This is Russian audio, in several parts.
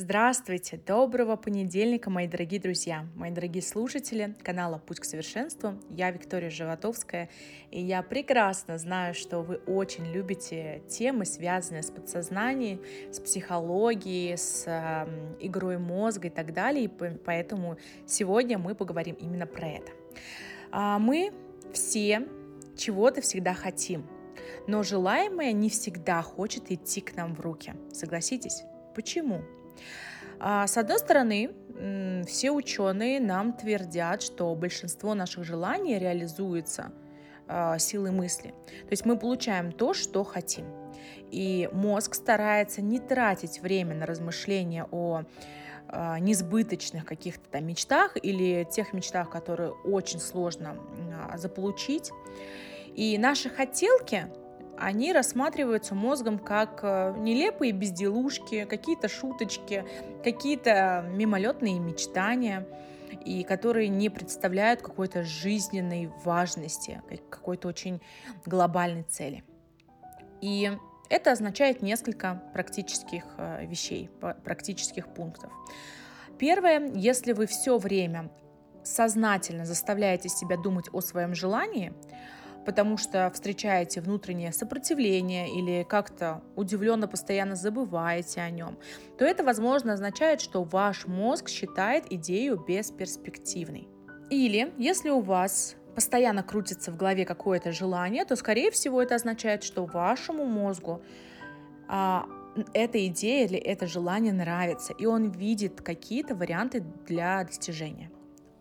Здравствуйте! Доброго понедельника, мои дорогие друзья, мои дорогие слушатели канала «Путь к совершенству». Я Виктория Животовская, и я прекрасно знаю, что вы очень любите темы, связанные с подсознанием, с психологией, с э, игрой мозга и так далее, и поэтому сегодня мы поговорим именно про это. А мы все чего-то всегда хотим, но желаемое не всегда хочет идти к нам в руки. Согласитесь? Почему? А, с одной стороны, все ученые нам твердят, что большинство наших желаний реализуется а, силой мысли. То есть мы получаем то, что хотим. И мозг старается не тратить время на размышления о а, несбыточных каких-то там мечтах или тех мечтах, которые очень сложно заполучить. И наши хотелки они рассматриваются мозгом как э, нелепые безделушки, какие-то шуточки, какие-то мимолетные мечтания, и которые не представляют какой-то жизненной важности, какой-то очень глобальной цели. И это означает несколько практических э, вещей, практических пунктов. Первое, если вы все время сознательно заставляете себя думать о своем желании, потому что встречаете внутреннее сопротивление или как-то удивленно постоянно забываете о нем, то это, возможно, означает, что ваш мозг считает идею бесперспективной. Или если у вас постоянно крутится в голове какое-то желание, то, скорее всего, это означает, что вашему мозгу а, эта идея или это желание нравится, и он видит какие-то варианты для достижения.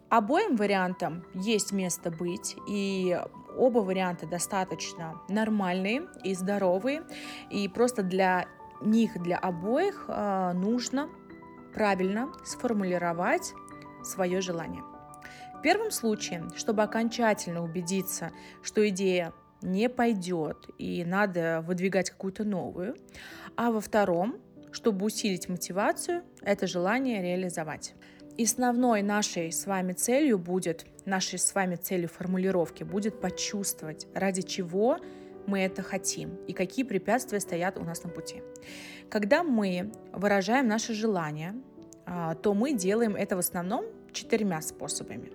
Обоим вариантам есть место быть, и Оба варианта достаточно нормальные и здоровые, и просто для них, для обоих а, нужно правильно сформулировать свое желание. В первом случае, чтобы окончательно убедиться, что идея не пойдет и надо выдвигать какую-то новую, а во втором, чтобы усилить мотивацию, это желание реализовать. Основной нашей с вами целью будет, нашей с вами целью формулировки будет почувствовать, ради чего мы это хотим и какие препятствия стоят у нас на пути. Когда мы выражаем наше желание, а, то мы делаем это в основном четырьмя способами.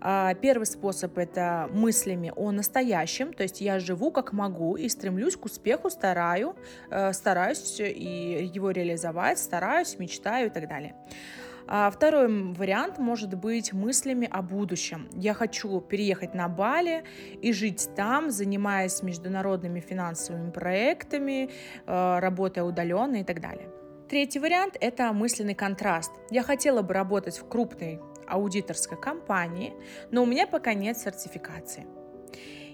А, первый способ – это мыслями о настоящем, то есть я живу как могу и стремлюсь к успеху, стараю, э, стараюсь и его реализовать, стараюсь, мечтаю и так далее. А второй вариант может быть мыслями о будущем. Я хочу переехать на Бали и жить там, занимаясь международными финансовыми проектами, э, работая удаленно и так далее. Третий вариант – это мысленный контраст. Я хотела бы работать в крупной аудиторской компании, но у меня пока нет сертификации.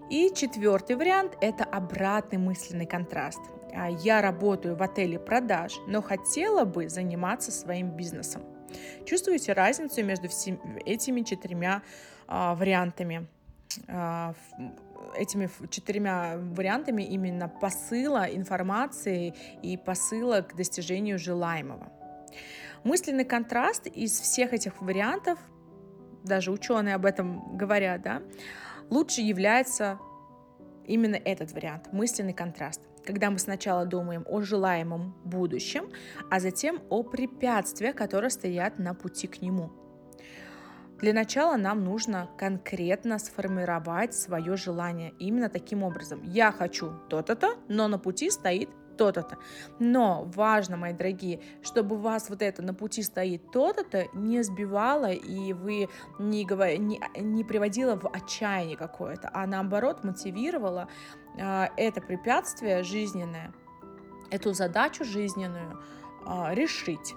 И четвертый вариант – это обратный мысленный контраст. А, я работаю в отеле продаж, но хотела бы заниматься своим бизнесом. Чувствуете разницу между этими четырьмя а, вариантами? А, этими четырьмя вариантами именно посыла информации и посыла к достижению желаемого. Мысленный контраст из всех этих вариантов, даже ученые об этом говорят, да, лучше является именно этот вариант, мысленный контраст когда мы сначала думаем о желаемом будущем, а затем о препятствиях, которые стоят на пути к нему. Для начала нам нужно конкретно сформировать свое желание именно таким образом. Я хочу то-то-то, но на пути стоит то-то-то. Но важно, мои дорогие, чтобы вас вот это на пути стоит то-то-то не сбивало и вы не, говор... не, не приводило в отчаяние какое-то, а наоборот мотивировало э, это препятствие жизненное, эту задачу жизненную э, решить.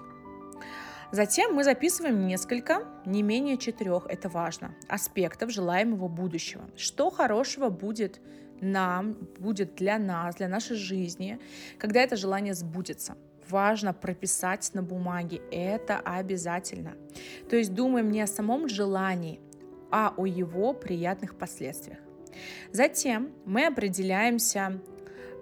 Затем мы записываем несколько, не менее четырех, это важно, аспектов желаемого будущего. Что хорошего будет нам, будет для нас, для нашей жизни, когда это желание сбудется. Важно прописать на бумаге, это обязательно. То есть думаем не о самом желании, а о его приятных последствиях. Затем мы определяемся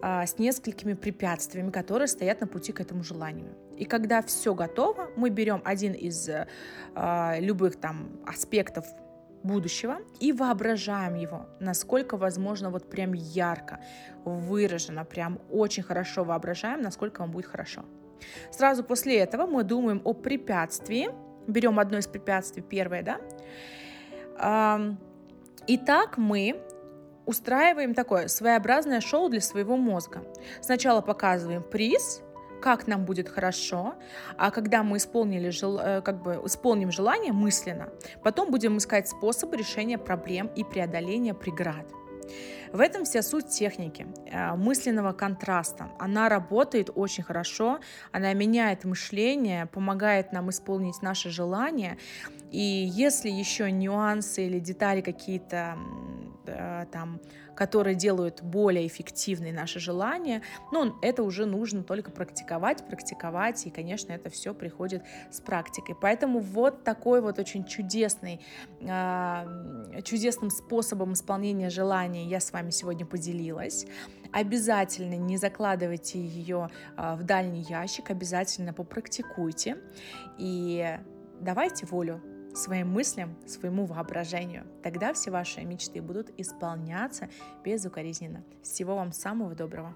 а, с несколькими препятствиями, которые стоят на пути к этому желанию. И когда все готово, мы берем один из а, любых там аспектов будущего и воображаем его, насколько возможно, вот прям ярко, выражено, прям очень хорошо воображаем, насколько вам будет хорошо. Сразу после этого мы думаем о препятствии. Берем одно из препятствий, первое, да. Итак, мы устраиваем такое своеобразное шоу для своего мозга. Сначала показываем приз, как нам будет хорошо, а когда мы исполнили, э, как бы исполним желание мысленно, потом будем искать способы решения проблем и преодоления преград. В этом вся суть техники э, мысленного контраста. Она работает очень хорошо, она меняет мышление, помогает нам исполнить наши желания. И если еще нюансы или детали какие-то там, которые делают более эффективные наши желания, ну, это уже нужно только практиковать, практиковать, и, конечно, это все приходит с практикой. Поэтому вот такой вот очень чудесный, э, чудесным способом исполнения желаний я с вами сегодня поделилась. Обязательно не закладывайте ее э, в дальний ящик, обязательно попрактикуйте и давайте волю своим мыслям, своему воображению. Тогда все ваши мечты будут исполняться безукоризненно. Всего вам самого доброго!